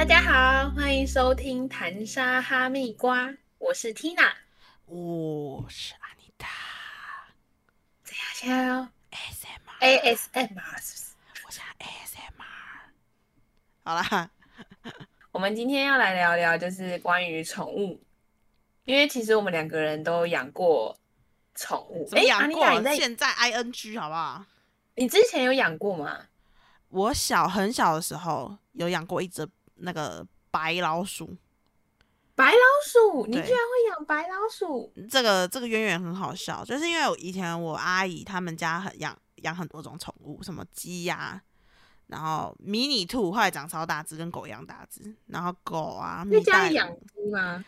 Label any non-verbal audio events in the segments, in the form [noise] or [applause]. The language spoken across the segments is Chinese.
大家好，欢迎收听谈沙哈密瓜，我是 Tina。我是阿妮塔怎样？现在要，ASMR，ASMR 是不是？我想 ASMR。好啦，[laughs] 我们今天要来聊聊，就是关于宠物，因为其实我们两个人都养过宠物。怎么诶阿养过？妮塔你在现在 ING 好不好？你之前有养过吗？我小很小的时候有养过一只那个白老鼠，白老鼠，你居然会养白老鼠？这个这个渊源很好笑，就是因为我以前我阿姨他们家很养养很多种宠物，什么鸡呀、然后迷你兔，后来长超大只，跟狗一样大只，然后狗啊，在家里养鸡吗？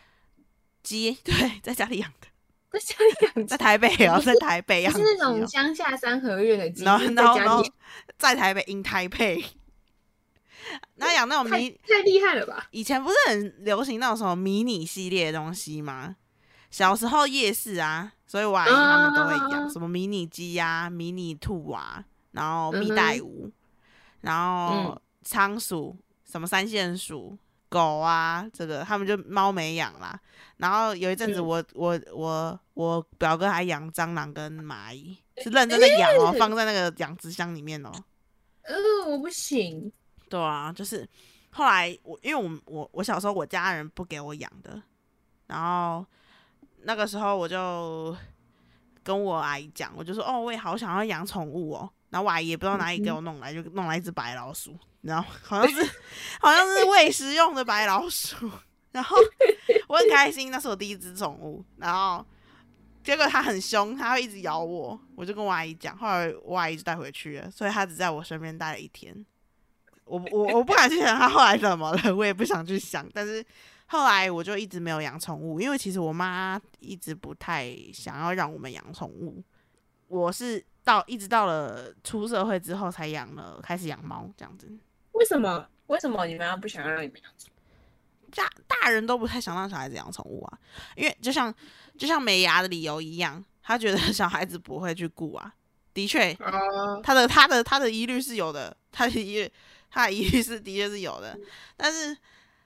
鸡，对，在家里养的，[laughs] 在家里养鸡在，台北哦，在台北养是那种乡下三合院的鸡，然后然后然后在台北 in 台北，[laughs] 那养那种迷，太厉害了吧？以前不是很流行那种什么迷你系列的东西吗？小时候夜市啊，所以我阿姨他们都会养啊什么迷你鸡呀、迷你兔啊，然后蜜袋鼯，然后嗯仓鼠，什么三线鼠。狗啊，这个他们就猫没养啦。然后有一阵子嗯我，我我我表哥还养蟑螂跟蚂蚁，是认真的养哦，诶放在那个养殖箱里面哦。呃，我不行。对啊，就是后来我因为我我我小时候我家人不给我养的，然后那个时候我就跟我阿姨讲，我就说哦，我也好想要养宠物哦。然后我阿姨也不知道哪里给我弄来，就弄来一只白老鼠，然后好像是 [laughs] 好像是喂食用的白老鼠，然后我很开心，那是我第一只宠物，然后。结果它很凶，它会一直咬我，我就跟我阿姨讲，后来我阿姨就带回去了，所以它只在我身边待了一天。我我我不敢去想他后来怎么了，我也不想去想。但是后来我就一直没有养宠物，因为其实我妈一直不太想要让我们养宠物。我是到一直到了出社会之后才养了，开始养猫这样子。为什么？为什么你们要不想让你们养？大大人都不太想让小孩子养宠物啊，因为就像就像美牙的理由一样，他觉得小孩子不会去顾啊。的确，哦，他的他的他的疑虑是有的，他的疑虑他的疑虑是的确是有的，但是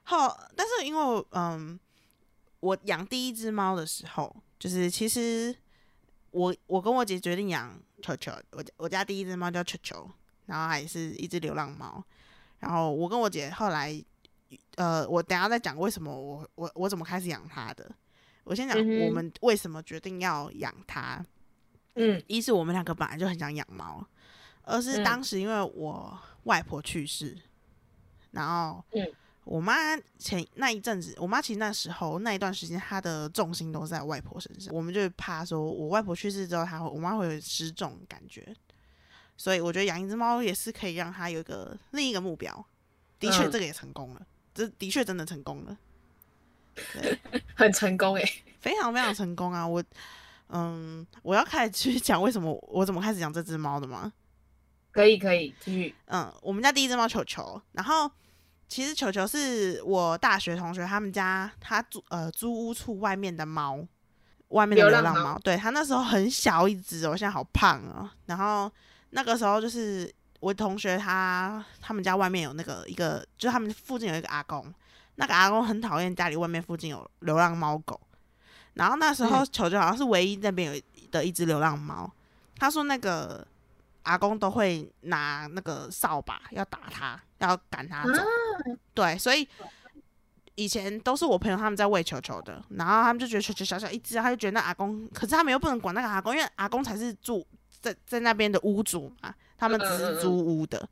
后但是因为我嗯，我养第一只猫的时候，就是其实我我跟我姐决定养球球，我家我家第一只猫叫球球，然后还是一只流浪猫，然后我跟我姐后来呃，我等下再讲为什么我我我怎么开始养它的。我先讲我们为什么决定要养它。嗯一是我们两个本来就很想养猫，二是嗯当时因为我外婆去世，然后嗯我妈前那一阵子，我妈其实那时候那一段时间她的重心都在外婆身上，我们就怕说我外婆去世之后，她会我妈会有失重感觉，所以我觉得养一只猫也是可以让她有一个另一个目标。的确，嗯这个也成功了，这的确真的成功了。对，[laughs] 很成功哎。非常非常成功啊！我，嗯，我要开始去讲为什么我怎么开始养这只猫的吗？可以可以，继续。嗯，我们家第一只猫球球，然后其实球球是我大学同学他们家他租呃租屋处外面的猫，外面的流浪猫。浪，对他那时候很小一只哦，现在好胖哦。然后那个时候就是我同学他他们家外面有那个一个，就是他们附近有一个阿公，那个阿公很讨厌家里外面附近有流浪猫狗，然后那时候嗯。球球好像是唯一那边有的一只流浪猫，他说那个阿公都会拿那个扫把要打他，要赶他走。啊对，所以以前都是我朋友他们在喂球球的，然后他们就觉得球球小小一只，他就觉得那阿公，可是他们又不能管那个阿公，因为阿公才是住在在那边的屋主嘛，他们只是租屋的。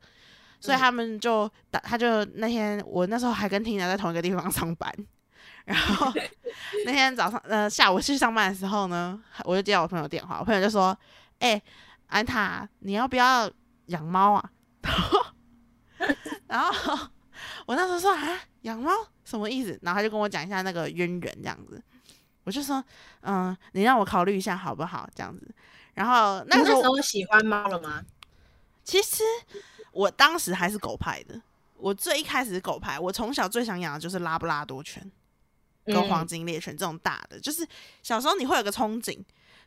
所以他们就打，他就那天我那时候还跟 Tina 在同一个地方上班，然后那天早上呃下午去上班的时候呢，我就接到我朋友电话，我朋友就说：“哎、安塔，你要不要养猫啊？” [laughs] [laughs] 然后我那时候说：“啊，养猫什么意思？”然后他就跟我讲一下那个渊源这样子，我就说：“嗯，你让我考虑一下好不好？”这样子。然后那个时候喜欢猫了吗？其实我当时还是狗派的，我最一开始是狗派，我从小最想养的就是拉布拉多犬跟嗯黄金猎犬这种大的，就是小时候你会有个憧憬，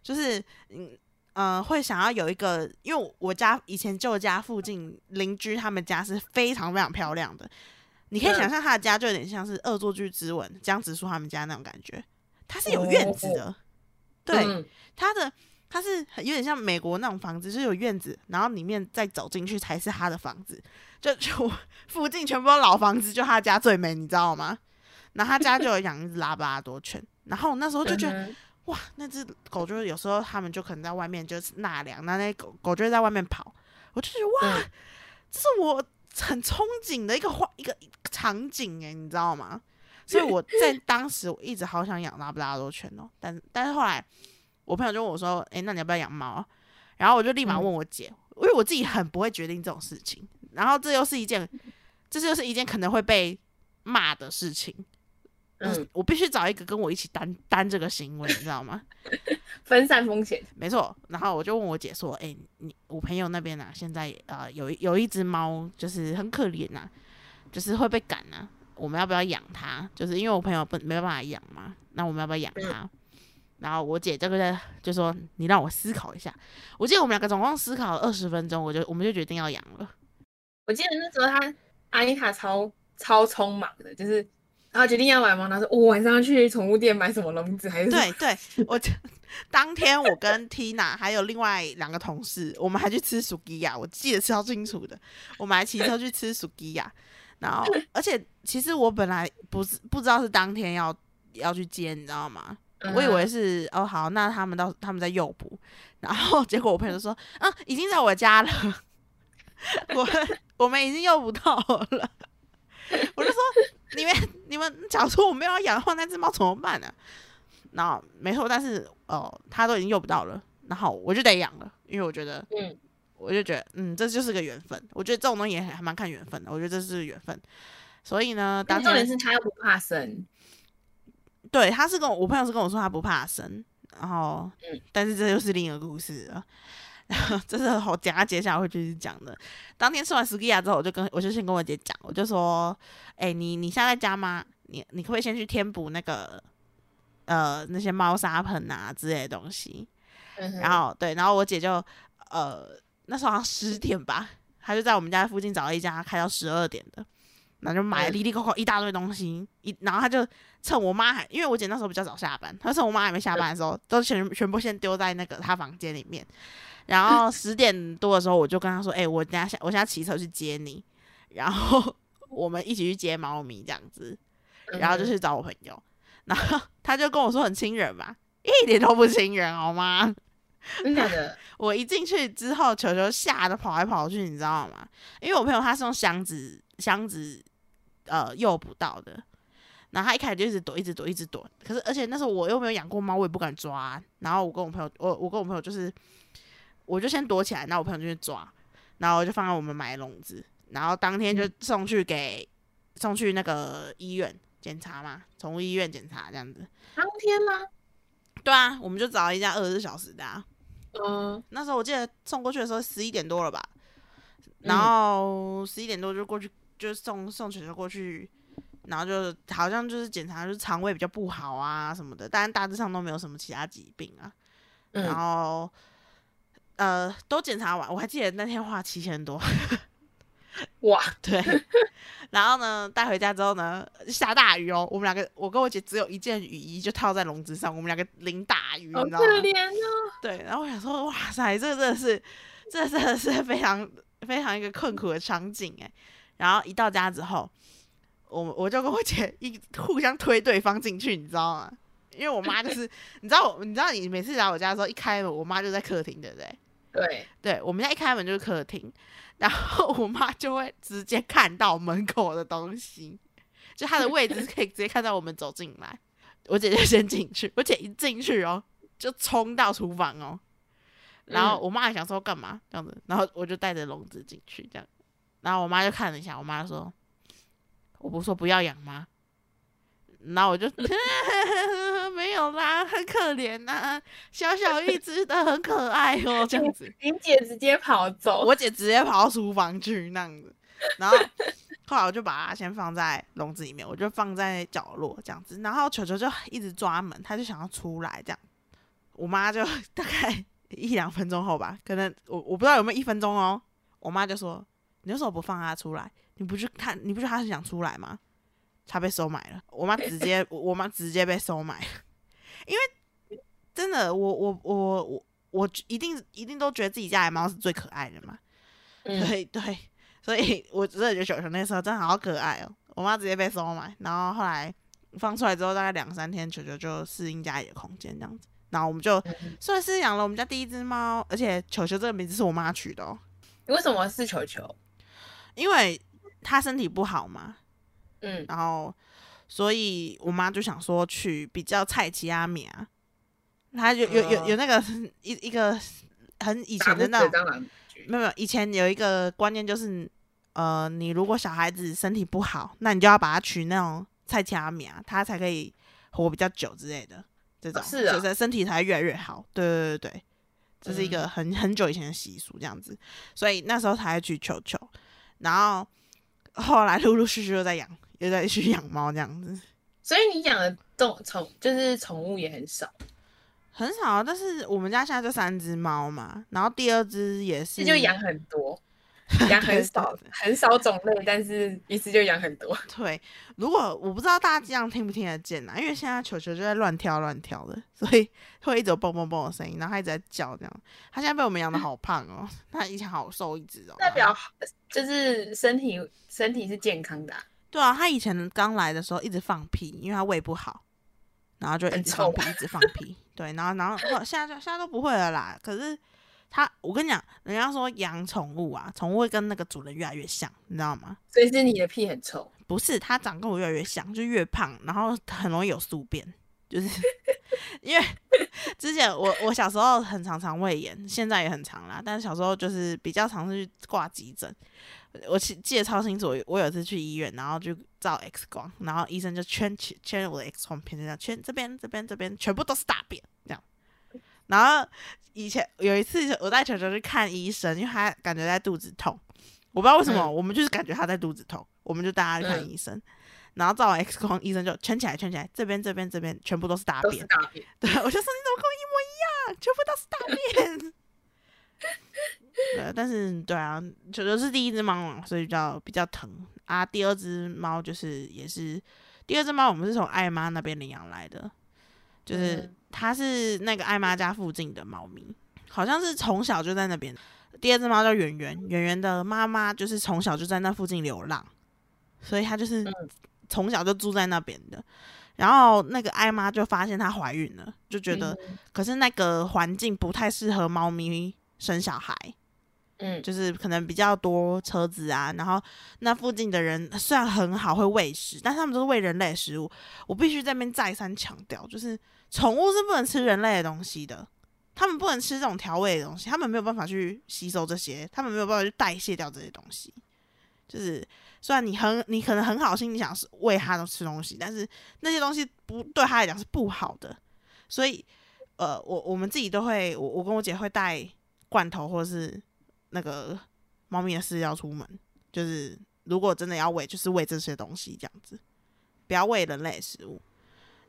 就是嗯呃会想要有一个，因为我家以前旧家附近邻居他们家是非常非常漂亮的，你可以嗯想象他的家就有点像是《恶作剧之吻》江直树他们家那种感觉，他是有院子的，对，嗯它的他是很有点像美国那种房子，就是有院子，然后里面再走进去才是他的房子，就就附近全部都老房子，就他家最美，你知道吗？然后他家就有养一只拉布拉多犬，然后那时候就觉得。嗯哇，那只狗就是有时候他们就可能在外面就是纳凉，那那狗狗就会在外面跑，我就觉得哇，嗯这是我很憧憬的一个画一个场景哎，你知道吗？所以我在当时我一直好想养拉布拉多犬哦，但但是后来我朋友就问我说，诶，那你要不要养猫啊？然后我就立马嗯问我姐，因为我自己很不会决定这种事情，然后这又是一件，这就是一件可能会被骂的事情。嗯，我我必须找一个跟我一起担担这个行为，你知道吗？[laughs] 分散风险。没错，然后我就问我姐说：“哎、你我朋友那边啊，现在呃有一有一只猫，就是很可怜呐、就是会被赶呐、我们要不要养它？就是因为我朋友不没办法养嘛，那我们要不要养它？”然后我姐这个就说：“你让我思考一下。”我记得我们两个总共思考了二十分钟，我就我们就决定要养了。我记得那时候他阿妮卡超超匆忙的，就是他决定要买吗，他说我、晚上要去宠物店买什么笼子还是对对，我就当天我跟 Tina 还有另外两个同事，我们还去吃薯吉亚，我记得超清楚的。我们还骑车去吃薯吉亚，然后 [laughs] 而且其实我本来不是不知道是当天要要去接，你知道吗？我以为嗯是哦好，那他们到他们在诱捕，然后结果我朋友说，嗯，已经在我家了，[laughs] 我我们已经诱捕到了。[laughs] 我就说，你们 [laughs] 你们假如说我没有要养的话，那只猫怎么办呢、然后没错，但是哦，他都已经用不到了，然后我就得养了，因为我觉得，嗯，我就觉得，嗯，这就是个缘分。我觉得这种东西也还蛮看缘分的，我觉得这是缘分。所以呢，当但重点是他又不怕生，对他是跟我我朋友是跟我说他不怕生，然后，嗯但是这又是另一个故事了。然后这是我讲他接下来会继续讲的。当天吃完 skia 之后，我就跟我就先跟我姐讲，我就说，哎、你你现在在家吗？你你可不可以先去填补那个呃那些猫砂盆啊之类的东西？嗯然后对，然后我姐就呃那时候好像十点吧，她就在我们家附近找了一家开到十二点的，然后就买了嗯里里扣扣一大堆东西，一然后她就趁我妈还因为我姐那时候比较早下班，她趁我妈还没下班的时候，都全全部先丢在那个她房间里面，然后十点多的时候我就跟他说，哎、我等下下我现在骑车去接你，然后我们一起去接猫咪这样子，然后就嗯去找我朋友，然后 [laughs] 他就跟我说很亲人嘛，一点都不亲人好吗？哼真的假的？[laughs] 我一进去之后，球球吓得跑来跑去，你知道吗？因为我朋友他是用箱子箱子呃诱捕到的，然后他一开始就一直躲，一直躲，一直躲。可是而且那时候我又没有养过猫，我也不敢抓。然后我跟我朋友，我我跟我朋友就是，我就先躲起来，然后我朋友就去抓，然后就放在我们买的笼子，然后当天就送去给送去那个医院检查嘛，宠物医院检查这样子。当天吗？对啊，我们就找了一家二十四小时的啊。嗯，那时候我记得送过去的时候十一点多了吧，嗯然后十一点多就过去，就送送球球过去，然后就好像就是检查就是肠胃比较不好啊什么的，但大致上都没有什么其他疾病啊，然嗯，后呃都检查完，我还记得那天花七千多，[laughs] 哇，对，[laughs] 然后呢带回家之后呢下大雨哦，我们两个我跟我姐只有一件雨衣就套在笼子上，我们两个淋大雨，你知道吗？可怜哦。对，然后我想说，哇塞，这个真的是，这真的是非常非常一个困苦的场景哎。然后一到家之后，我我就跟我姐一互相推对方进去，你知道吗？因为我妈就是，你知道我，你知道你每次来我家的时候，一开门，我妈就在客厅，对不对？对，[laughs] 对，我们家一开门就是客厅，然后我妈就会直接看到门口的东西，就她的位置是可以直接看到我们走进来。我姐姐先进去，我姐一进去哦，就冲到厨房哦，然后嗯我妈还想说干嘛这样子，然后我就带着笼子进去这样，然后我妈就看了一下，我妈说：“我不是说不要养吗？”然后我就 [laughs] 没有啦，很可怜呐、小小一只的很可爱哦，这样子。[laughs] 林姐直接跑走。我姐直接跑到厨房去那样子，然后后来我就把它先放在笼子里面，我就放在角落这样子，然后球球就一直抓门，它就想要出来这样，我妈就 [laughs] 大概一两分钟后吧，可能我我不知道有没有一分钟哦，我妈就说你为什么不放它出来？你不去看，你不觉得他很想出来吗？他被收买了，我妈直接，我妈直接被收买，因为真的，我我我我我一定一定都觉得自己家的猫是最可爱的嘛，嗯，对对，所以我真的觉得球球那时候真的好可爱哦。我妈直接被收买，然后后来放出来之后，大概两三天，球球就适应家里的空间这样子，然后我们就嗯。算是养了我们家第一只猫，而且球球这个名字是我妈取的哦，你为什么是球球？因为它身体不好嘛，嗯，然后所以我妈就想说去比较菜奇阿米啊，她有有有有那个一一个很以前的那种，没有没有，以前有一个观念就是，呃，你如果小孩子身体不好，那你就要把他取那种菜奇阿米啊，他才可以活比较久之类的，这种、是啊就是身体才会越来越好。对对对对，这是一个嗯。很很久以前的习俗，这样子，所以那时候才会取球球，然后后来陆陆续续又在养，又在去养猫这样子。所以你养的动宠就是宠物也很少，很少，但是我们家现在就三只猫嘛，然后第二只也是，这就养很多，养很少 [laughs] 很少种类，但是一次就养很多。[laughs] 对，如果我不知道大家这样听不听得见啊，因为现在球球就在乱跳乱跳的，所以会一直有蹦蹦蹦的声音，然后它一直在叫这样。它现在被我们养的好胖哦，[laughs] 它以前好瘦一只哦。代表就是身体身体是健康的啊、对啊，他以前刚来的时候一直放屁，因为他胃不好，然后就一直放屁，一直放屁。对，然后然后后现在就现在都不会了啦。可是他，我跟你讲，人家说养宠物啊，宠物会跟那个主人越来越像，你知道吗？所以是你的屁很臭。不是，它长跟我越来越像，就越胖，然后很容易有宿便，就是因为之前我我小时候很常常胃炎，现在也很常啦，但是小时候就是比较常是去挂急诊。我记记得超清楚，我有一次去医院，然后就照 X 光，然后医生就圈圈圈我的 X 光片，就这样圈这边这边这边全部都是大便这样。然后以前有一次我带球球去看医生，因为他感觉在肚子痛，我不知道为什么，嗯我们就是感觉他在肚子痛，我们就带他去看嗯医生。然后照完 X 光，医生就圈起来，圈起来，这边这边这边全部都是大便。大便，对，我就说你怎么跟我一模一样，全部都是大便。[laughs] 对，但是对啊，球球是第一只猫嘛，所以比较比较疼啊。第二只猫就是也是第二只猫，我们是从艾妈那边领养来的，就是嗯它是那个艾妈家附近的猫咪，好像是从小就在那边。第二只猫叫圆圆，圆圆的妈妈就是从小就在那附近流浪，所以它就是嗯从小就住在那边的。然后那个艾妈就发现她怀孕了，就觉得嗯可是那个环境不太适合猫咪生小孩，嗯，就是可能比较多车子啊，然后那附近的人虽然很好会喂食，但是他们都是喂人类的食物。我必须在那边再三强调，就是宠物是不能吃人类的东西的，他们不能吃这种调味的东西，他们没有办法去吸收这些，他们没有办法去代谢掉这些东西。就是虽然你很你可能很好心，你想是喂它吃东西，但是那些东西不对它来讲是不好的，所以呃，我我们自己都会，我我跟我姐会带罐头或者是那个猫咪的饲料出门，就是如果真的要喂，就是喂这些东西这样子，不要喂人类食物。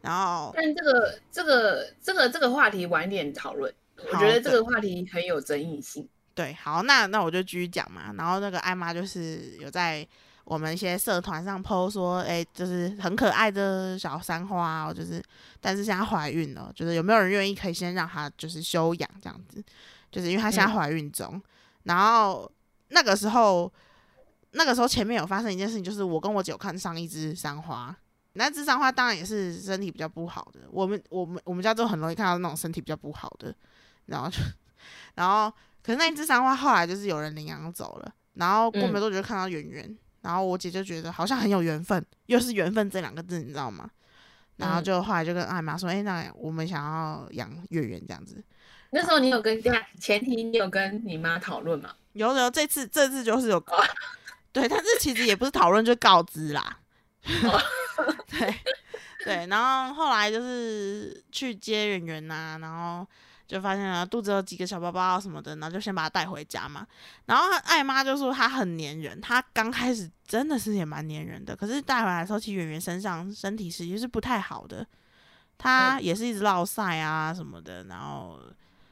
然后但这个这个这个这个话题晚点讨论，我觉得这个话题很有争议性。对，好，那那我就继续讲嘛。然后那个艾妈就是有在我们一些社团上 PO 说，哎、就是很可爱的小三花、哦，就是但是现在怀孕了，就是有没有人愿意可以先让她就是休养这样子，就是因为她现在嗯怀孕中。然后那个时候，那个时候前面有发生一件事情，就是我跟我姐有看上一只三花。那只三花当然也是身体比较不好的，我们我们我们家都很容易看到那种身体比较不好的，然后就 [laughs] 然后可是那一只三花后来就是有人领养走了，然后过没多久就看到圆圆，然后我姐就觉得好像很有缘分，又是缘分这两个字，你知道吗？然后就后来就跟艾妈说，哎、那我们想要养圆圆这样子。那时候你有跟前提你有跟你妈讨论吗？有有，这次这次就是有，[laughs] 对，但是其实也不是讨论，就告知啦。[laughs] 对对，然后后来就是去接圆圆呐，然后就发现了肚子有几个小包包什么的，然后就先把它带回家嘛。然后她艾妈就说她很粘人，她刚开始真的是也蛮粘人的，可是带回来的时候，其实圆圆身上身体其实是不太好的，她也是一直落晒啊什么的，然后。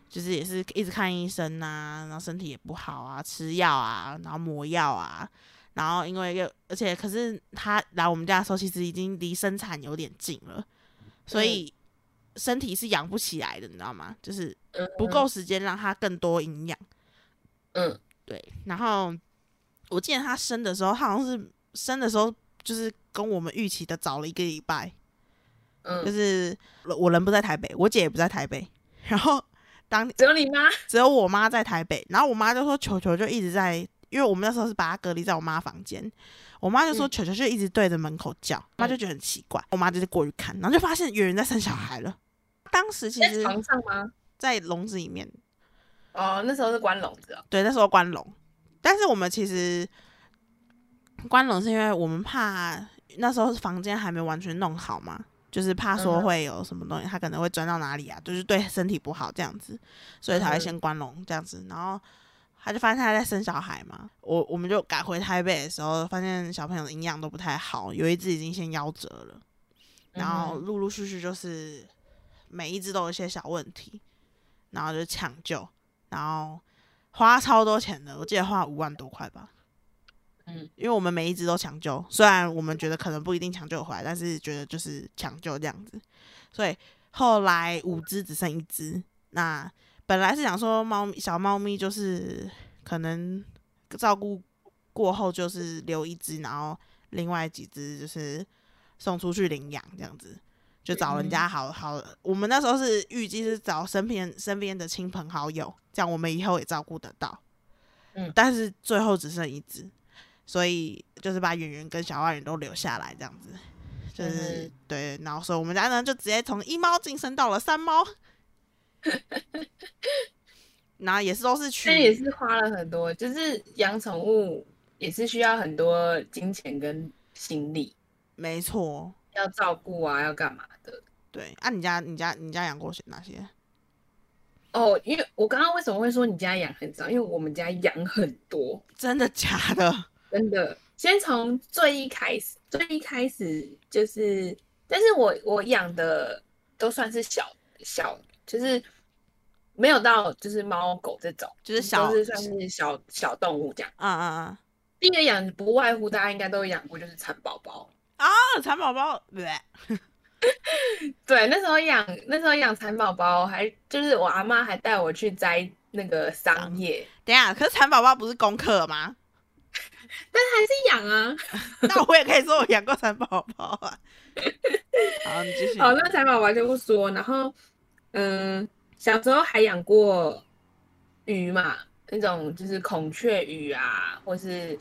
就是也是一直看医生啊、然后身体也不好啊，吃药啊，然后抹药啊，然后因为又而且可是他来我们家的时候，其实已经离生产有点近了，所以身体是养不起来的，你知道吗？就是嗯不够时间让它更多营养。嗯。对，然后我记得他生的时候，他好像是生的时候就是跟我们预期的早了一个礼拜，嗯。就嗯，是我人不在台北，我姐也不在台北，[laughs] 然后当只有你妈，只有我妈在台北，然后我妈就说球球就一直在，因为我们那时候是把它隔离在我妈房间，我妈就说嗯。球球就一直对着门口叫，我妈就觉得很奇怪，我妈就是过去看，然后就发现有人在生小孩了。当时其在实床上吗？在笼子里面，哦，那时候是关笼子哦。对，那时候关笼，但是我们其实关笼是因为我们怕那时候房间还没完全弄好嘛，就是怕说会有什么东西，它可能会钻到哪里啊，就是对身体不好这样子，所以才会嗯先关笼这样子。然后他就发现他在生小孩嘛，我我们就赶回台北的时候，发现小朋友的营养都不太好，有一只已经先夭折了，然后嗯陆陆续续就是每一只都有一些小问题，然后就抢救，然后花超多钱的，我记得花五万多块吧。嗯，因为我们每一只都抢救，虽然我们觉得可能不一定抢救回来，但是觉得就是抢救这样子，所以后来五只只剩一只。那本来是想说猫咪小猫咪就是可能照顾过后就是留一只，然后另外几只就是送出去领养这样子，就找人家好好。我们那时候是预计是找身边身边的亲朋好友，这样我们以后也照顾得到。嗯但是最后只剩一只，所以就是把圆圆跟小花园都留下来这样子。就是、嗯对，然后所以我们家呢就直接从一猫晋升到了三猫，[laughs] 然后也是都是取这也是花了很多，就是养宠物也是需要很多金钱跟心力，没错，要照顾啊，要干嘛的。对。啊，你家你家你家养过哪些？哦，因为我刚刚为什么会说你家养很少？因为我们家养很多，真的假的？[laughs] 真的。先从最一开始，最一开始就是，但是我我养的都算是小小，就是没有到就是猫狗这种，就是小就是算是小小动物这样。啊啊啊。第一个养不外乎大家应该都有养过，就是蚕宝宝。啊，蚕宝宝，对，[laughs] 对，那时候养那时候养蚕宝宝，还就是我阿妈还带我去摘那个桑叶，等一下，可是蚕宝宝不是功课吗？[laughs] 但还是养啊。[laughs] 那我也可以说我养过蚕宝宝啊。好，你继续。好，那蚕宝宝就不说。然后，嗯，小时候还养过鱼嘛，那种就是孔雀鱼啊，或是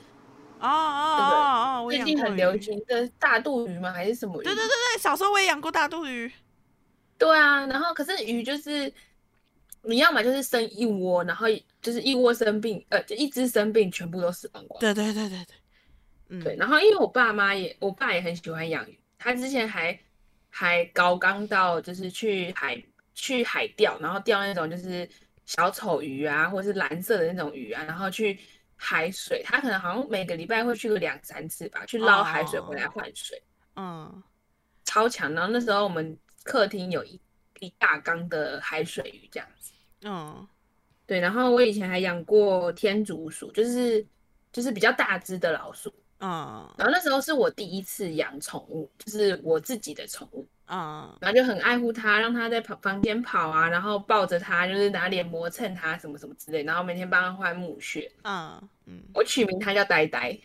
哦哦哦哦，最近很流。行的大肚鱼吗？还是什么鱼？对对对对，小时候我也养过大肚鱼。对啊，然后可是鱼就是你要么就是生一窝，然后就是一窝生病，呃，就一只生病，全部都死光光。对对对对对，嗯，对，然后因为我爸妈也，我爸也很喜欢养鱼，他之前还还高刚到就是去海去海钓，然后钓那种就是小丑鱼啊，或者是蓝色的那种鱼啊，然后去海水，他可能好像每个礼拜会去个两三次吧，去捞海水回来换水，嗯，超强。然后那时候我们客厅有一一大缸的海水鱼这样子。嗯对，然后我以前还养过天竺鼠，就是就是比较大只的老鼠。嗯然后那时候是我第一次养宠物，就是我自己的宠物，嗯然后就很爱护它，让它在跑房间跑啊，然后抱着它，就是拿脸磨蹭它什么什么之类，然后每天帮它换木屑。嗯嗯，我取名它叫呆呆，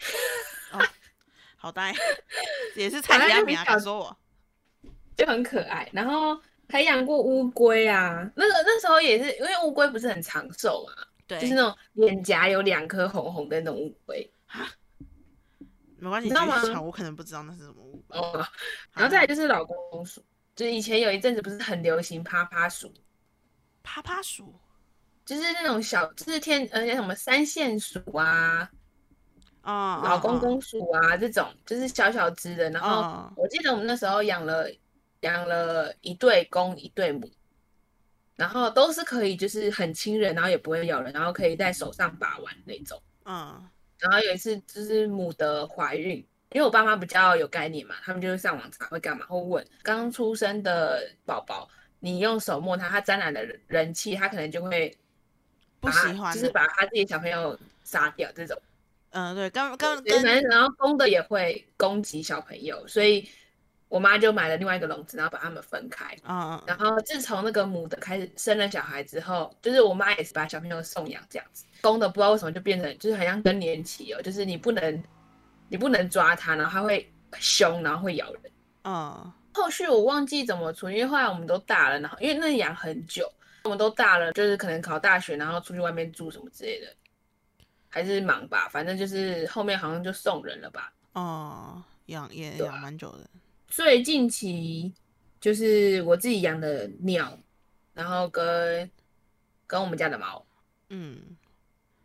[laughs] 好呆，也是蔡吉安米啊，敢说我？就很可爱。然后还养过乌龟啊，那个那时候也是因为乌龟不是很长寿嘛，对，就是那种脸颊有两颗红红的那种乌龟。没关系，你知道吗继续讲我可能不知道那是什么乌龟。哦，然后再来就是老公鼠，就是以前有一阵子不是很流行趴趴鼠，趴趴鼠，就是那种小，就是天呃那什么三线鼠啊，哦，老公公鼠啊这种，就是小小只的。然后嗯我记得我们那时候养了养了一对公一对母，然后都是可以就是很亲人，然后也不会咬人，然后可以在手上把玩那种。嗯然后有一次就是母的怀孕，因为我爸妈比较有概念嘛，他们就会上网查会干嘛，会问刚出生的宝宝，你用手摸它，它沾染了人气，它可能就会不喜欢就是把他自己小朋友杀掉这种。嗯，对，跟跟对反跟正然后公的也会攻击小朋友，所以我妈就买了另外一个笼子，然后把它们分开。嗯嗯然后自从那个母的开始生了小孩之后，就是我妈也是把小朋友送养这样子，公的不知道为什么就变成就是很像更年期哦，就是你不能你不能抓它，然后它会凶，然后会咬人。嗯后续我忘记怎么处理，因为后来我们都大了，然后因为那养很久，我们都大了，就是可能考大学，然后出去外面住什么之类的，还是忙吧，反正就是后面好像就送人了吧。哦，养也养蛮久的。最近期就是我自己养的鸟，然后跟跟我们家的猫，嗯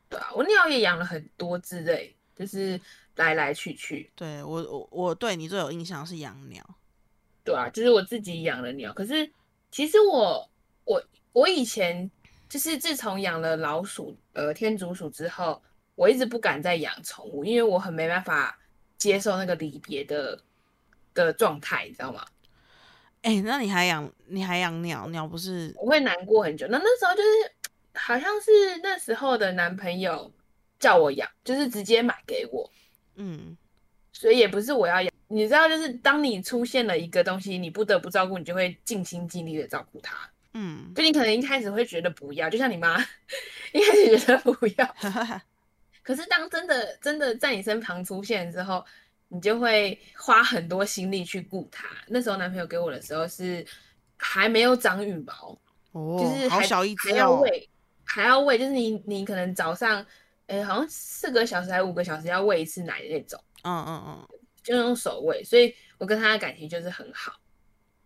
对啊，我鸟也养了很多只类，就是来来去去，对我我我对你最有印象是养鸟。对啊，就是我自己养的鸟。可是其实我我我以前就是自从养了老鼠，呃，天竺鼠之后，我一直不敢再养宠物，因为我很没办法接受那个离别的的状态，你知道吗？哎、那你还养你还养鸟？鸟不是我会难过很久。那那时候就是好像是那时候的男朋友叫我养，就是直接买给我，嗯所以也不是我要养。你知道，就是当你出现了一个东西，你不得不照顾，你就会尽心尽力的照顾它。嗯，就你可能一开始会觉得不要，就像你妈一开始觉得不要，[laughs] 可是当真的真的在你身旁出现之后，你就会花很多心力去顾它。那时候男朋友给我的时候是还没有长羽毛，哦，就是还好小一还只哦。要喂，还要喂，就是你你可能早上，哎、好像四个小时还五个小时要喂一次奶的那种，嗯嗯嗯，就用手喂，所以我跟他的感情就是很好，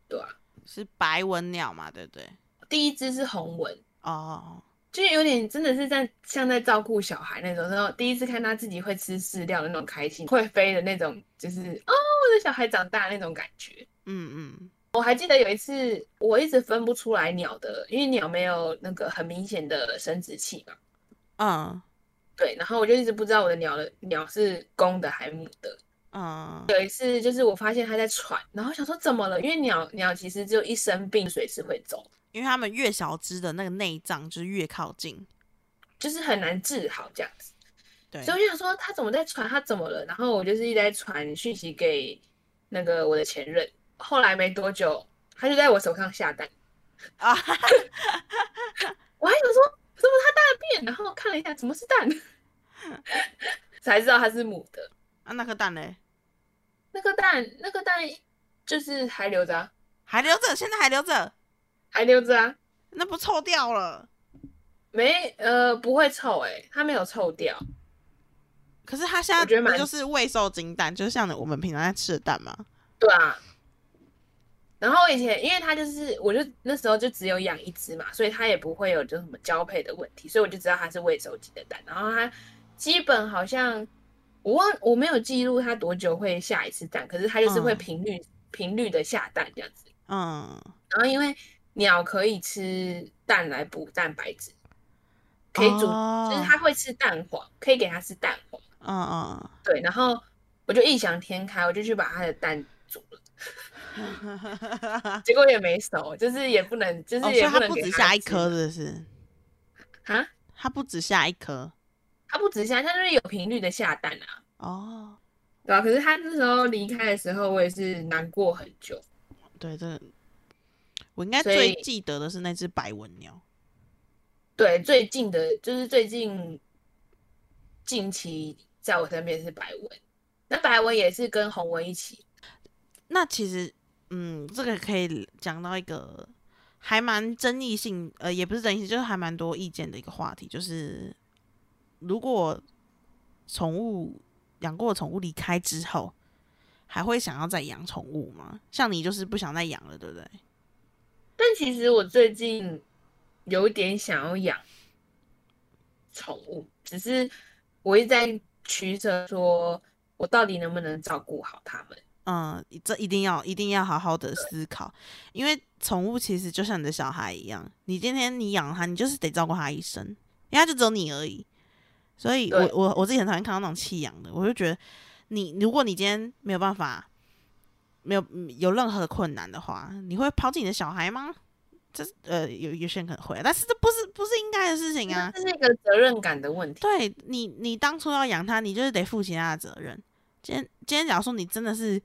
对啊。是白文鸟嘛？对不对？第一只是红纹，哦，就是有点真的是在像在照顾小孩那种，然后第一次看他自己会吃饲料的那种开心，会飞的那种，就是哦，我的小孩长大那种感觉。嗯嗯我还记得有一次，我一直分不出来鸟的，因为鸟没有那个很明显的生殖器嘛。嗯对，然后我就一直不知道我的鸟的鸟是公的还母的。嗯有一次就是我发现它在喘，然后想说怎么了？因为鸟鸟其实只有一生病随时会走，因为它们越小只的那个内脏就是越靠近。就是很难治好这样子。对所以我就想说它怎么在喘，它怎么了？然后我就是一直在传讯息给那个我的前任，后来没多久，他就在我手上下蛋，啊，[laughs] 我还想说怎么它大便，然后看了一下怎么是蛋，[laughs] 才知道它是母的。啊那颗蛋嘞那颗蛋，那个蛋就是还留着、啊，还留着，现在还留着，还留着啊，那不臭掉了？没呃不会臭诶、它没有臭掉。可是它现在就是未受精蛋，就是像我们平常在吃的蛋嘛？对啊。然后以前，因为它就是，我就那时候就只有养一只嘛，所以它也不会有就什么交配的问题，所以我就知道它是未收集的蛋。然后它基本好像我忘我没有记录它多久会下一次蛋，可是它就是会嗯频率频率的下蛋这样子。嗯，然后因为鸟可以吃蛋来补蛋白质，可以煮，哦就是它会吃蛋黄，可以给它吃蛋黄。嗯嗯对，然后我就异想天开，我就去把它的蛋煮了。嗯，[laughs] 结果也没熟，就是也不能，就是它不止下一颗，是不是？啊，它不止下一颗它不止下，它就是有频率的下蛋啊，哦。对啊，可是它那时候离开的时候，我也是难过很久。对，这我应该最记得的是那只白纹鸟。对，最近的就是最近近期在我身边是白纹，那白纹也是跟红纹一起，那其实，嗯，这个可以讲到一个还蛮争议性，呃，也不是争议性，就是还蛮多意见的一个话题，就是如果宠物养过宠物离开之后，还会想要再养宠物吗？像你就是不想再养了，对不对？但其实我最近有点想要养宠物，只是我一直在取舍，说我到底能不能照顾好它们。嗯，这一定要一定要好好的思考，因为宠物其实就像你的小孩一样，你今天你养它，你就是得照顾它一生，因为它就只有你而已。所以我我我自己很讨厌看到那种弃养的，我就觉得你如果你今天没有办法，没有嗯有任何困难的话，你会抛弃你的小孩吗？这呃有有些人可能会，但是这不是不是应该的事情啊。这是一个责任感的问题。对你，你当初要养它，你就是得负起它的责任。今天今天假如说你真的是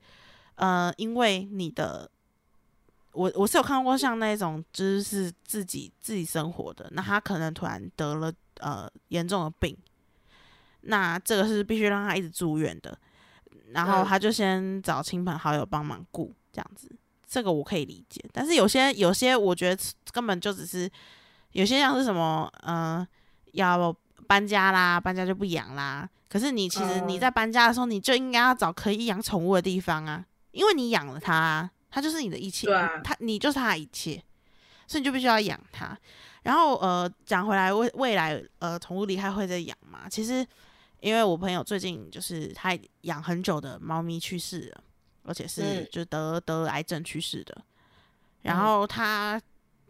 呃，因为你的，我我是有看过像那种就是自己自己生活的，那他可能突然得了呃严重的病，那这个是必须让他一直住院的，然后嗯他就先找亲朋好友帮忙顾这样子，这个我可以理解。但是有些有些我觉得根本就只是有些像是什么呃要搬家啦，搬家就不养啦。可是你其实你哦在搬家的时候，你就应该要找可以养宠物的地方啊，因为你养了它啊，它就是你的一切，啊它你就是它的一切，所以你就必须要养它。然后呃，讲回来未未来呃，宠物离开会再养嘛？其实因为我朋友最近就是他养很久的猫咪去世了，而且是嗯就得得癌症去世的。然嗯后他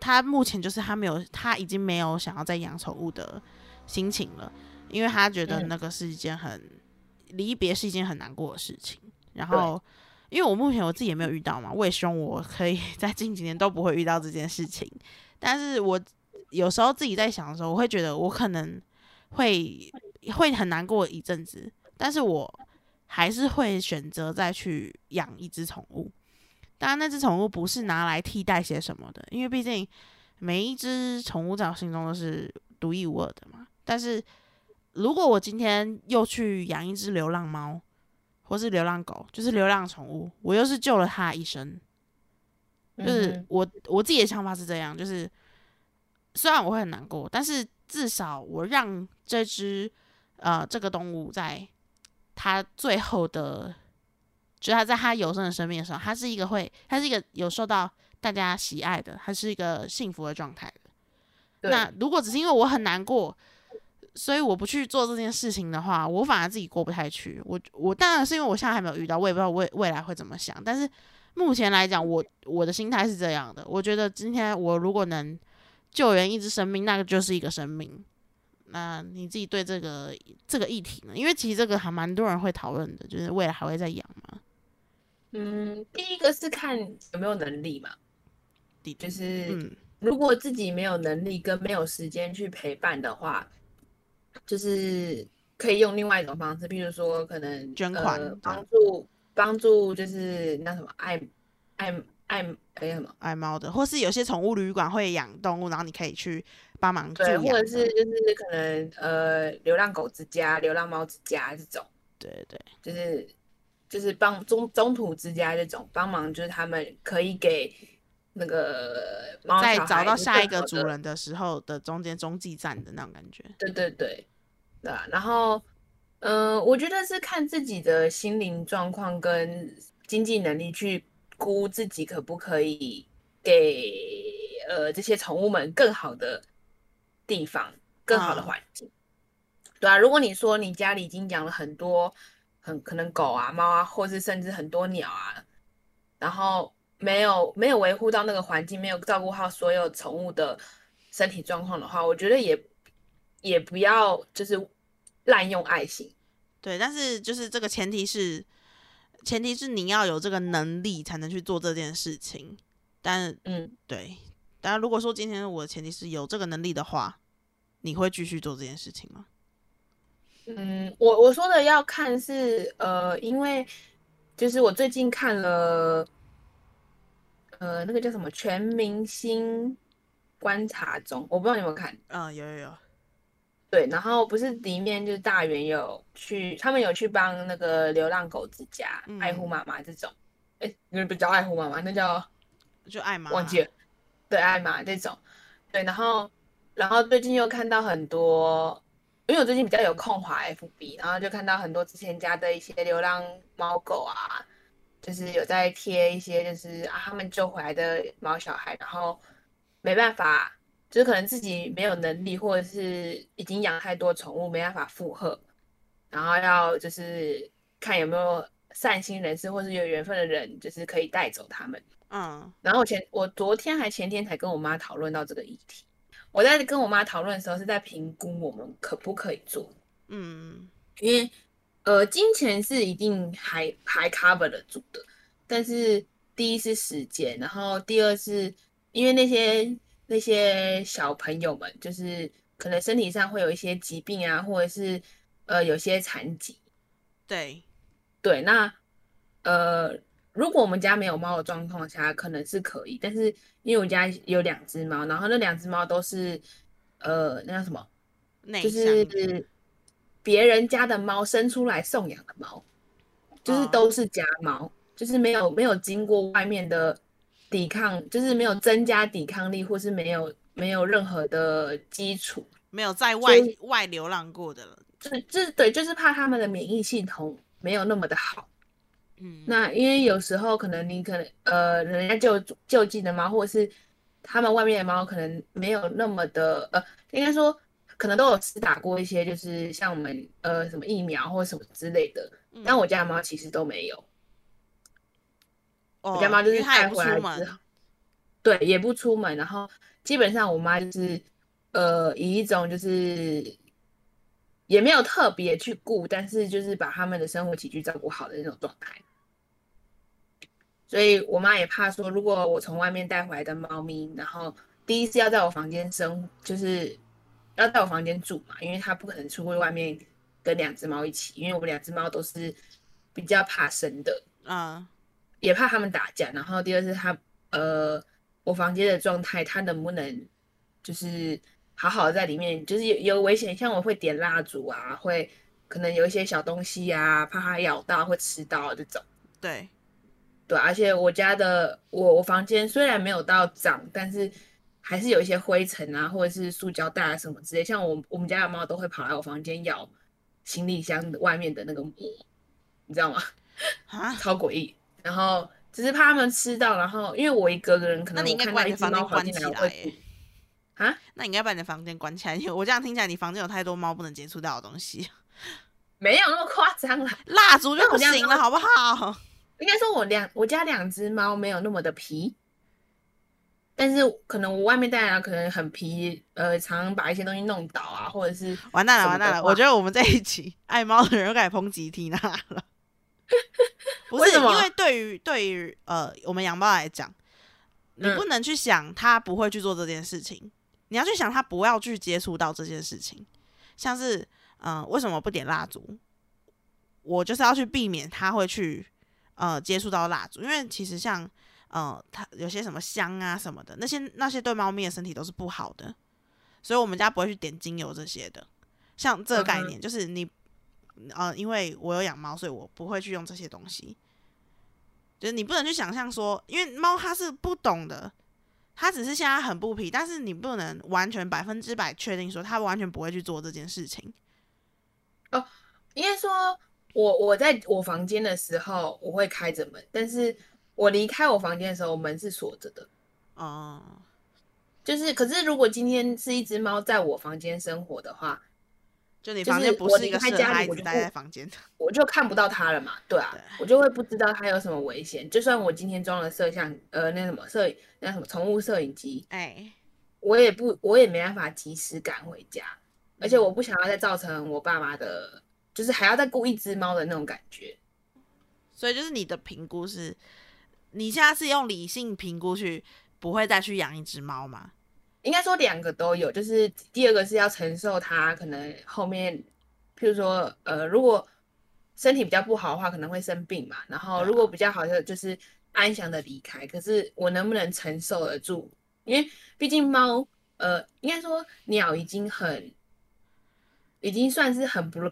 他目前就是他没有他已经没有想要再养宠物的心情了，因为他觉得嗯那个是一件很离别是一件很难过的事情。然后因为我目前我自己也没有遇到嘛，我也希望我可以在近几年都不会遇到这件事情。但是我有时候自己在想的时候，我会觉得我可能会会很难过一阵子，但是我还是会选择再去养一只宠物。当然，那只宠物不是拿来替代些什么的，因为毕竟每一只宠物在我心中都是独一无二的嘛。但是如果我今天又去养一只流浪猫，或是流浪狗，就是流浪宠物，我又是救了它一生，就是嗯我我自己的想法是这样，就是虽然我会很难过，但是至少我让这只呃这个动物在它最后的，就是它在它有生的生命的时候，它是一个会，它是一个有受到大家喜爱的，它是一个幸福的状态的。那如果只是因为我很难过，所以我不去做这件事情的话，我反而自己过不太去。我我当然是因为我现在还没有遇到，我也不知道未未来会怎么想。但是目前来讲，我我的心态是这样的。我觉得今天我如果能救援一只生命，那个就是一个生命。那你自己对这个这个议题呢？因为其实这个还蛮多人会讨论的，就是未来还会再养吗？嗯，第一个是看有没有能力嘛，就是嗯如果自己没有能力跟没有时间去陪伴的话，就是可以用另外一种方式，譬如说可能捐款呃、帮助帮助，就是那什么爱爱爱哎什么爱猫的，或是有些宠物旅馆会养动物，然后你可以去帮忙对，或者是就是可能呃流浪狗之家、流浪猫之家这种，对对。就是就是帮中中途之家这种帮忙，就是他们可以给那个猫在找到下一个主人的时候的中间中继站的那种感觉。对对对，对啊。然后，嗯、我觉得是看自己的心灵状况跟经济能力去估自己可不可以给呃这些宠物们更好的地方、更好的嗯环境。对啊，如果你说你家里已经养了很多，很可能狗啊、猫啊，或是甚至很多鸟啊，然后没有没有维护到那个环境，没有照顾好所有宠物的身体状况的话，我觉得也也不要就是滥用爱心。对，但是就是这个前提是，前提是你要有这个能力才能去做这件事情。但嗯，对，当然如果说今天我的前提是有这个能力的话，你会继续做这件事情吗？嗯，我我说的要看是呃，因为就是我最近看了呃那个叫什么《全明星观察中》，我不知道你有没有看。嗯，有有有，对，然后不是里面就是大圆有去，他们有去帮那个流浪狗之家、爱护嗯妈妈这种，哎，那不叫爱护妈妈，那叫就爱妈忘记了，对，爱妈这种，对，然后然后最近又看到很多，因为我最近比较有空滑 FB，然后就看到很多之前家的一些流浪猫狗啊，就是有在贴一些就是啊他们救回来的猫小孩，然后没办法，就是可能自己没有能力，或者是已经养太多宠物没办法负荷，然后要就是看有没有善心人士或是有缘分的人，就是可以带走他们。嗯然后我前我昨天还前天才跟我妈讨论到这个议题。我在跟我妈讨论的时候，是在评估我们可不可以做，嗯因为呃，金钱是一定还还 cover 得住的，但是第一是时间，然后第二是因为那些那些小朋友们，就是可能身体上会有一些疾病啊，或者是呃有些残疾。对，对，那呃，如果我们家没有猫的状况下，可能是可以，但是因为我家有两只猫，然后那两只猫都是呃那叫什么，就是别人家的猫生出来送养的猫，就是哦都是家猫，就是没有没有经过外面的抵抗，就是没有增加抵抗力，或是没有没有任何的基础，没有在外外流浪过的了。就是就是对，就是怕他们的免疫系统没有那么的好。嗯，那因为有时候可能你可能呃，人家救救济的猫，或者是他们外面的猫，可能没有那么的呃，应该说可能都有施打过一些，就是像我们呃什么疫苗或者什么之类的。嗯但我家的猫其实都没有，哦我家猫就是带回来之后，对，也不出门，然后基本上我妈就是呃以一种就是也没有特别去顾，但是就是把他们的生活起居照顾好的那种状态。所以我妈也怕说，如果我从外面带回来的猫咪，然后第一次要在我房间生，就是要在我房间住嘛，因为它不可能出去外面跟两只猫一起，因为我们两只猫都是比较怕生的。嗯，也怕它们打架。然后第二是他呃，我房间的状态，他能不能就是好好的在里面，就是有有危险，像我会点蜡烛啊，会可能有一些小东西啊，怕它咬到会吃到这种。对，对，而且我家的我我房间虽然没有到脏，但是还是有一些灰尘啊，或者是塑胶袋啊什么之类。像我我们家的猫都会跑来我房间咬行李箱外面的那个膜，你知道吗？啊，超诡异。然后只是怕它们吃到，然后因为我一个人可那你应该能我看到一只把你的房间猫跑进来，我关起来会。啊，那你应该把你的房间关起来，因为我这样听起来，你房间有太多猫不能接触到的东西，[laughs] 没有那么夸张啦。蜡烛就不行了，好不好？应该说我两我家两只猫没有那么的皮，但是可能我外面带来的可能很皮，呃，常常把一些东西弄倒啊，或者是完蛋了，完蛋了！我觉得我们在一起爱猫的人又开始抨击缇娜了。不是，因为对于对于呃我们养猫来讲，你嗯不能去想它不会去做这件事情，你要去想它不要去接触到这件事情。像是嗯、呃为什么不点蜡烛？我就是要去避免它会去呃接触到蜡烛，因为其实像呃它有些什么香啊什么的，那些那些对猫咪的身体都是不好的，所以我们家不会去点精油这些的。像这个概念，就是你呃，因为我有养猫，所以我不会去用这些东西。就是你不能去想象说，因为猫它是不懂的，它只是现在很不皮，但是你不能完全百分之百确定说它完全不会去做这件事情。哦应该说，我我在我房间的时候我会开着门，但是我离开我房间的时候门是锁着的。哦、就是，可是如果今天是一只猫在我房间生活的话，就你房间不是一个家里我就不在房间的。我就看不到它了嘛，对啊，对我就会不知道它有什么危险。就算我今天装了摄像，呃，那什么摄影那什么宠物摄影机，哎，我也不，我也没办法及时赶回家，而且我不想要再造成我爸妈的，就是还要再雇一只猫的那种感觉。所以就是你的评估是，你现在是用理性评估去，不会再去养一只猫吗？应该说两个都有，就是第二个是要承受它可能后面，譬如说，呃，如果身体比较不好的话，可能会生病嘛。然后如果比较好的，就是安详的离开。可是我能不能承受得住？因为毕竟猫，呃，应该说鸟已经很，已经算是很不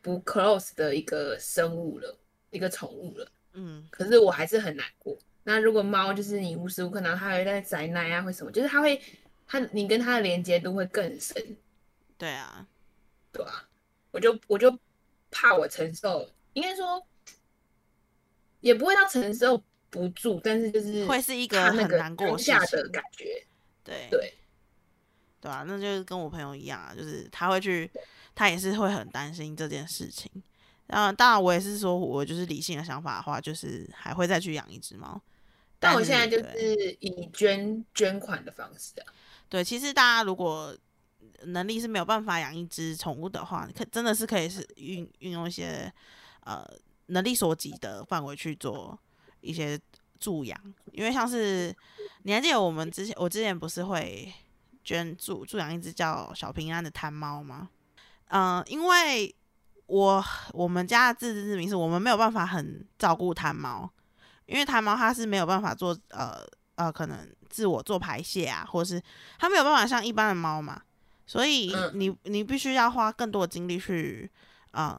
不 close 的一个生物了，一个宠物了。嗯，可是我还是很难过。那如果猫就是你无时无刻，然后它还会在宅奶啊，或什么，就是它会，它你跟它的连接度会更深，对啊，对啊、我就我就怕我承受，应该说也不会到承受不住，但是就是会是一个很难过下的感觉，对。对，对啊，那就是跟我朋友一样啊，就是他会去，他也是会很担心这件事情。然后当然我也是说，我就是理性的想法的话，就是还会再去养一只猫。但我现在就是以捐捐款的方式啊，对，其实大家如果能力是没有办法养一只宠物的话，可真的是可以是运运用一些呃能力所及的范围去做一些助养，因为像是你还记得我们之前我之前不是会捐助助养一只叫小平安的贪猫吗？嗯、因为我我们家的自知之明是我们没有办法很照顾贪猫，因为贪猫它是没有办法做呃呃可能自我做排泄啊，或是它没有办法像一般的猫嘛，所以嗯你你必须要花更多的精力去呃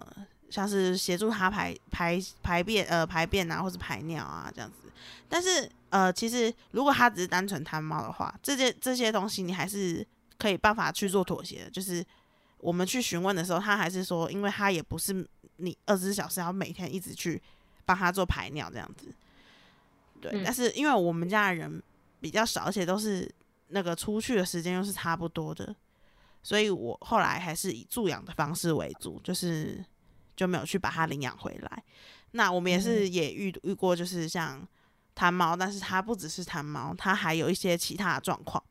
像是协助它排排排便呃排便啊，或是排尿啊这样子。但是呃，其实如果它只是单纯贪猫的话，这些这些东西你还是可以办法去做妥协的。就是我们去询问的时候，他还是说，因为他也不是你二十四小时要每天一直去帮他做排尿这样子。对，嗯但是因为我们家的人比较少，而且都是那个出去的时间又是差不多的，所以我后来还是以助养的方式为主，就是就没有去把它领养回来。那我们也是也遇遇过，就是像贪猫，但是它不只是贪猫，它还有一些其他的状况。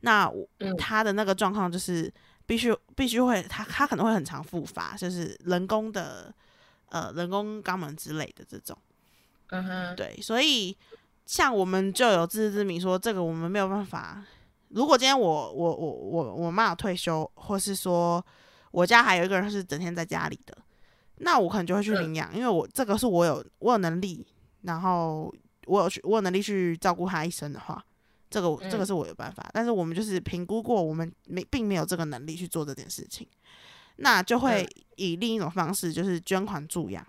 那我嗯它的那个状况就是必须必须会，它它可能会很常复发，就是人工的呃人工肛门之类的这种。嗯哼，对，所以像我们就有自知之明，说这个我们没有办法。如果今天我我我我我妈有退休，或是说我家还有一个人是整天在家里的，那我可能就会去嗯领养，因为我这个是我有我有能力，然后我有去我有能力去照顾他一生的话，这个我这个嗯。是我有办法。但是我们就是评估过，我们没并没有这个能力去做这件事情，那就会嗯。以另一种方式，就是捐款助养，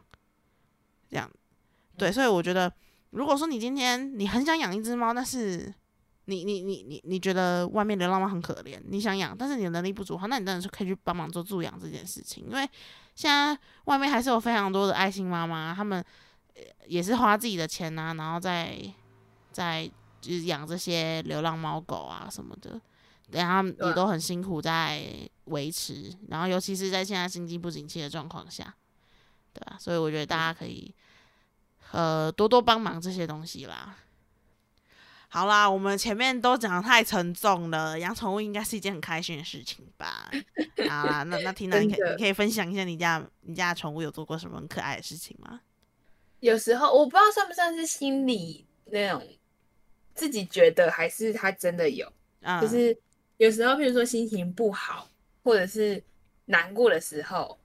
这样。对，嗯。所以我觉得，如果说你今天你很想养一只猫，但是你你你你你觉得外面流浪猫很可怜，你想养，但是你的能力不足的话，那你当然是可以去帮忙做助养这件事情，因为现在外面还是有非常多的爱心妈妈，他们呃也是花自己的钱啊，然后再再就是养这些流浪猫狗啊什么的，然后也都很辛苦在维持，然后尤其是在现在经济不景气的状况下，对吧、所以我觉得大家可以呃多多帮忙这些东西啦。好啦，我们前面都讲得太沉重了，养宠物应该是一件很开心的事情吧？好啦，那那缇娜，你可以你可以分享一下你家你家的宠物有做过什么很可爱的事情吗？有时候我不知道算不算是心理那种自己觉得，还是他真的有。嗯，就是有时候，譬如说心情不好，或者是难过的时候，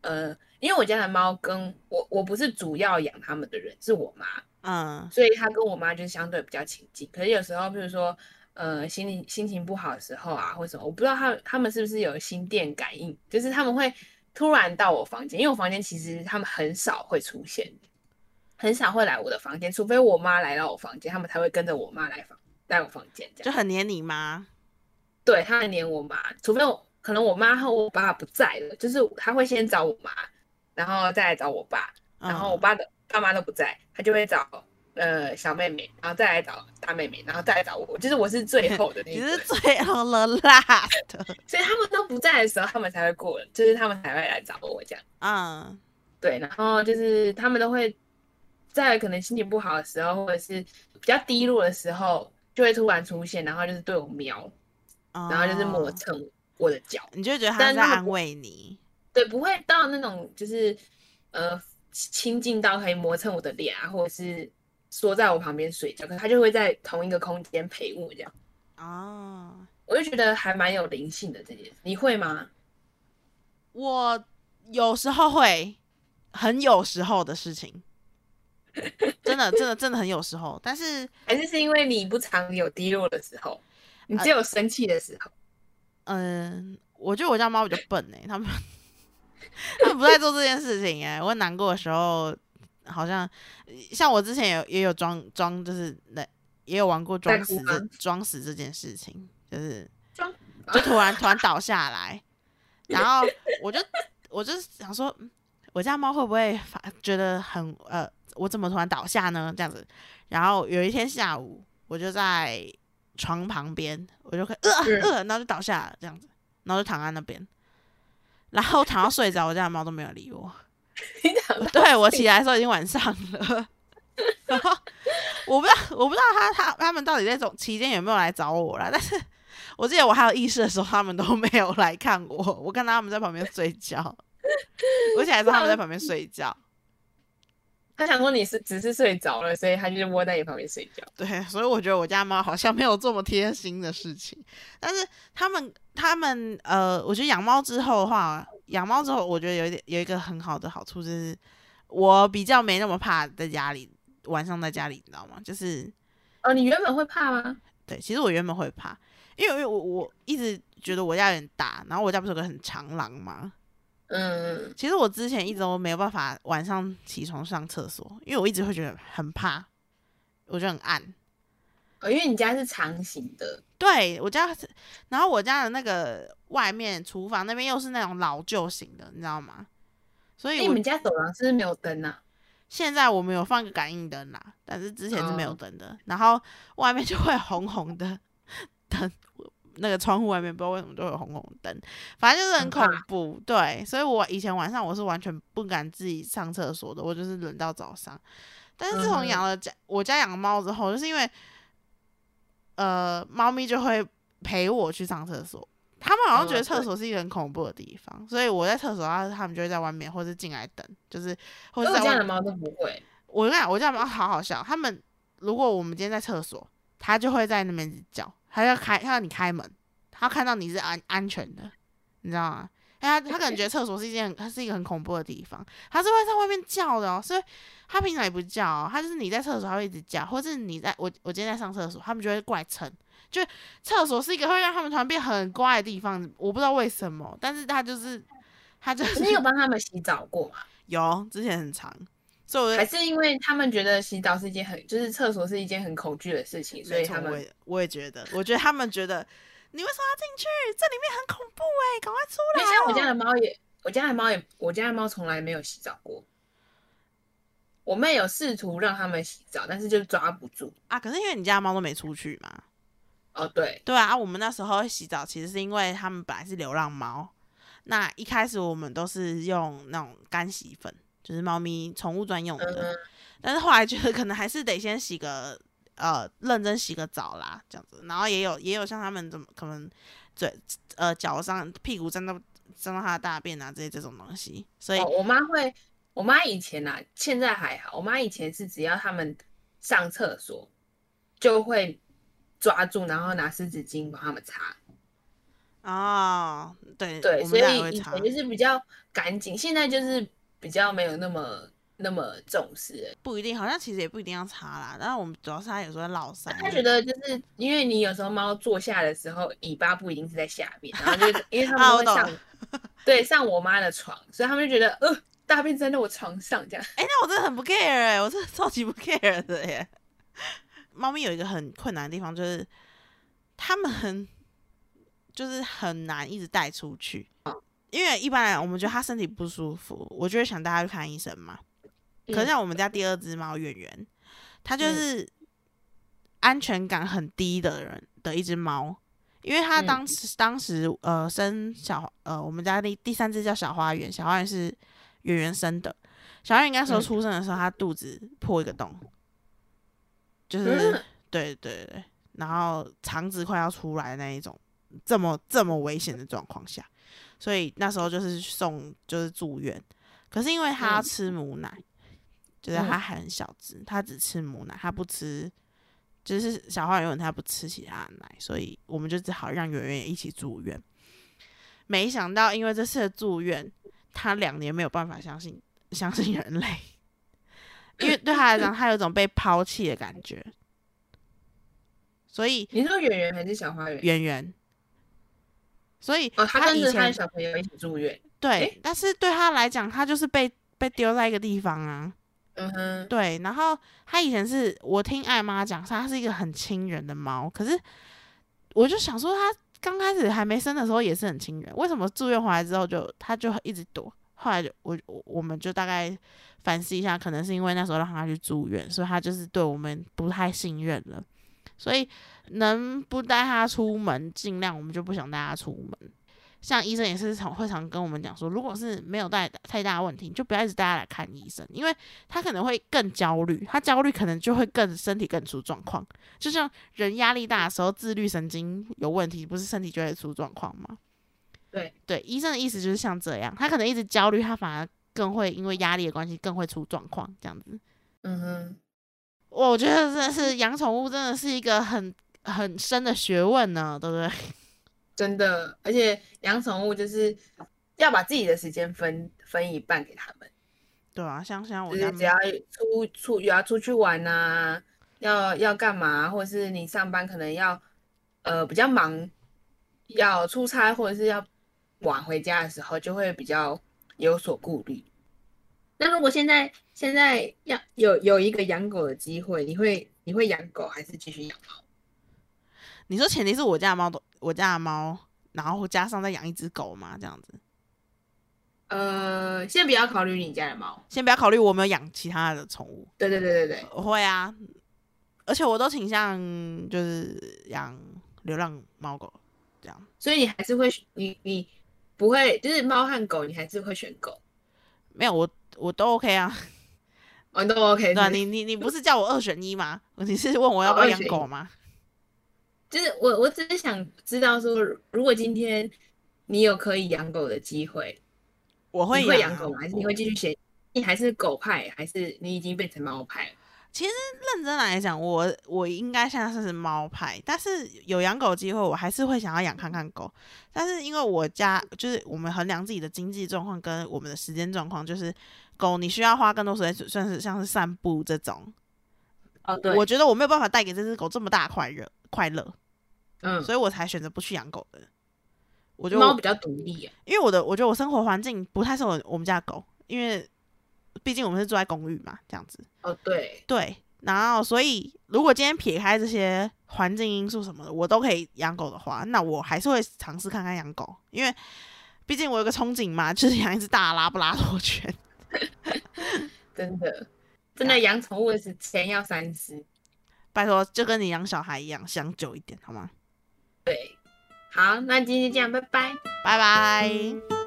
呃，因为我家的猫跟我，我不是主要养它们的人，是我妈，嗯所以它跟我妈就是相对比较亲近。可是有时候，譬如说，呃，心里心情不好的时候啊，或什么，我不知道它它们是不是有心电感应，就是他们会突然到我房间，因为我房间其实他们很少会出现，很少会来我的房间，除非我妈来到我房间，他们才会跟着我妈来房来我房间这样。就很黏你妈？对，他很黏我妈，除非我可能我妈和我爸不在了，就是他会先找我妈，然后再来找我爸，然后我嗯爸的爸妈都不在，他就会找呃小妹妹，然后再来找大妹妹，然后再来找我，就是我是最后的那 [laughs] 你个人，是最后了 last，[laughs] 所以他们都不在的时候，他们才会过，就是他们才会来找我这样。嗯对，然后就是他们都会在可能心情不好的时候，或者是比较低落的时候，就会突然出现，然后就是对我瞄，然后就是磨哦蹭我的脚。你就会觉得他在安慰你，对，不会到那种就是呃亲近到可以磨蹭我的脸啊，或者是缩在我旁边睡觉，可是他就会在同一个空间陪我这样，哦，我就觉得还蛮有灵性的这件事。你会吗？我有时候会，很有时候的事情，[laughs] 真的真的真的很有时候，但是还是是因为你不常有低落的时候，你呃只有生气的时候？嗯，我觉得我家猫比较笨哎、他们他们不在做这件事情哎、我难过的时候，好像像我之前有也有装装，就是那也有玩过装死在哭吗这装死这件事情，就是装 [laughs] 就突然突然倒下来，然后我就我就想说，嗯我家猫会不会发觉得很呃，我怎么突然倒下呢？这样子，然后有一天下午，我就在床旁边，我就可以呃嗯呃，然后就倒下了这样子，然后就躺在那边，然后躺到睡着，我家的猫都没有理我。[laughs] 对我起来的时候已经晚上了，然后我不知道我不知道他他他们到底在这种期间有没有来找我啦，但是我记得我还有意识的时候，他们都没有来看我，我看到他们在旁边睡觉，我起来的时候他们在旁边睡觉，他想说你是只是睡着了，所以他就窝在你旁边睡觉。对，所以我觉得我家猫好像没有这么贴心的事情。但是他们他们呃，我觉得养猫之后的话，养猫之后，我觉得有一点有一个很好的好处就是，我比较没那么怕在家里晚上在家里，你知道吗？就是哦，你原本会怕吗？对，其实我原本会怕，因为因为我我一直觉得我家有点大，然后我家不是有个很长廊吗？嗯，其实我之前一直都没有办法晚上起床上厕所，因为我一直会觉得很怕，我觉得很暗。哦，因为你家是长形的，对我家是，然后我家的那个外面厨房那边又是那种老旧型的，你知道吗？所以我你们家走廊是不是没有灯啊？现在我们有放个感应灯啦，但是之前是没有哦灯的。然后外面就会红红的灯，那个窗户外面不知道为什么就会有红红的灯，反正就是很恐怖。对，所以我以前晚上我是完全不敢自己上厕所的，我就是忍到早上。但是自从养了家、我家养猫之后，就是因为呃，猫咪就会陪我去上厕所。他们好像觉得厕所是一个很恐怖的地方，所以我在厕所，然后他们就会在外面或者进来等，就是或者在外面因为我家的猫都不会。我跟你讲，我家猫好好笑。他们如果我们今天在厕所，它就会在那边叫，它要开，他要你开门，他要看到你是安安全的，你知道吗？因为它它可能觉得厕所是一件很，它是一个很恐怖的地方，他是会在外面叫的哦。所以他平常也不叫、哦，它就是你在厕所他会一直叫，或是你在我我今天在上厕所，他们就会过来蹭。就厕所是一个会让他们突然变很乖的地方，我不知道为什么，但是他就是他就是你有帮他们洗澡过吗？有之前很长，还是因为他们觉得洗澡是一件很，就是厕所是一件很恐惧的事情，所以他们我也我也觉得，我觉得他们觉得你为什么要进去？这里面很恐怖哎、赶快出来、因为像我家的猫也，我家的猫也，我家的猫从来没有洗澡过。我妹有试图让他们洗澡，但是就抓不住。啊！可是因为你家的猫都没出去嘛，哦，对，对啊，我们那时候洗澡其实是因为他们本来是流浪猫，那一开始我们都是用那种干洗粉，就是猫咪宠物专用的，嗯，但是后来觉得可能还是得先洗个呃认真洗个澡啦，这样子。然后也有也有像他们怎么可能嘴呃脚上屁股沾到沾到它的大便啊这些这种东西，所以、哦，我妈会，我妈以前啊，现在还好。我妈以前是只要他们上厕所，就会抓住，然后拿湿纸巾帮他们擦。哦，对对，我所以以前，就是比较干净，现在就是比较没有那么那么重视了。不一定，好像其实也不一定要擦啦。但是我们主要是它有时候会落腮，他觉得就是因为你有时候猫坐下的时候，尾巴不一定是在下面，然后就 [laughs] 因为他们会上，对，上我妈的床，所以他们就觉得呃大便站在我床上这样。哎、那我真的很不 care 哎、我真的超级不 care 的耶。猫咪有一个很困难的地方，就是它们很就是很难一直带出去，因为一般来讲，我们觉得它身体不舒服，我就会想带它去看医生嘛。可是嗯像我们家第二只猫圆圆，它就是安全感很低的人的一只猫，因为它嗯当时、当时呃生小呃我们家第第三只叫小花园，小花园是圆圆生的，小花园那时候嗯出生的时候，它肚子破一个洞，就是、嗯对对对，然后肠子快要出来的那一种，这么这么危险的状况下，所以那时候就是送就是住院，可是因为他要嗯。吃母奶，就是他还很小只，他只吃母奶，他不吃，就是小花园他不吃其他的奶，所以我们就只好让圆圆也一起住院。没想到因为这次的住院，他两年没有办法相信相信人类，因为对他来讲，他有一种被抛弃的感觉，所以你说圆圆还是小花园？圆圆，所以哦，他他以前小朋友一起住院。对诶，但是对他来讲，他就是被被丢在一个地方啊。嗯哼，对，然后他以前是我听艾妈讲，他是一个很亲人的猫，可是我就想说，他刚开始还没生的时候也是很亲人，为什么住院回来之后就他就一直躲？后来就我我我们就大概反思一下，可能是因为那时候让他去住院，所以他就是对我们不太信任了，所以能不带他出门，尽量我们就不想带他出门。像医生也是常会常跟我们讲说，如果是没有带太大问题，就不要一直带他来看医生，因为他可能会更焦虑，他焦虑可能就会更身体更出状况。就像人压力大的时候，自律神经有问题，不是身体就会出状况吗？对对，医生的意思就是像这样，他可能一直焦虑，他反而更会因为压力的关系更会出状况，这样子。嗯哼，我觉得真的是养宠物真的是一个很很深的学问呢，对不对？[laughs] 真的，而且养宠物就是要把自己的时间分分一半给他们，对啊，像像我家就是只要出出要出去玩啊、要要干嘛，或者是你上班可能要呃比较忙，要出差或者是要晚回家的时候，就会比较有所顾虑。那如果现在现在要有有一个养狗的机会，你会你会养狗还是继续养猫？你说前提是我家的猫都我家的猫，然后加上再养一只狗嘛，这样子。呃，先不要考虑你家的猫，先不要考虑我有没有养其他的宠物，对对对对对，我会啊，而且我都倾向就是养流浪猫狗这样。所以你还是会你你不会就是猫和狗，你还是会选狗没有我我都 OK 啊，哦，都 OK 对吧、是不是你你你不是叫我二选一吗？[laughs] 你是问我要不要养狗吗？就是我我只是想知道说，如果今天你有可以养狗的机会，我会养狗吗？还是你会继续选？你还是狗派，还是你已经变成猫派了？认真来讲，我我应该现在算是猫派，但是有养狗机会，我还是会想要养看看狗。但是因为我家就是我们衡量自己的经济状况跟我们的时间状况，就是狗你需要花更多时间，算是像是散步这种。哦，对，我觉得我没有办法带给这只狗这么大快乐快乐，嗯，所以我才选择不去养狗的。我觉得猫比较独立啊。因为我的我觉得我生活环境不太适合我们家狗，因为毕竟我们是住在公寓嘛，这样子。哦，对，对，然后所以如果今天撇开这些环境因素什么的，我都可以养狗的话，那我还是会尝试看看养狗，因为毕竟我有个憧憬嘛，就是养一只大拉布拉多犬。[laughs] 真的，真的养宠物是钱要三思。拜托，就跟你养小孩一样，想久一点好吗？对，好，那今天就这样，拜拜。拜拜。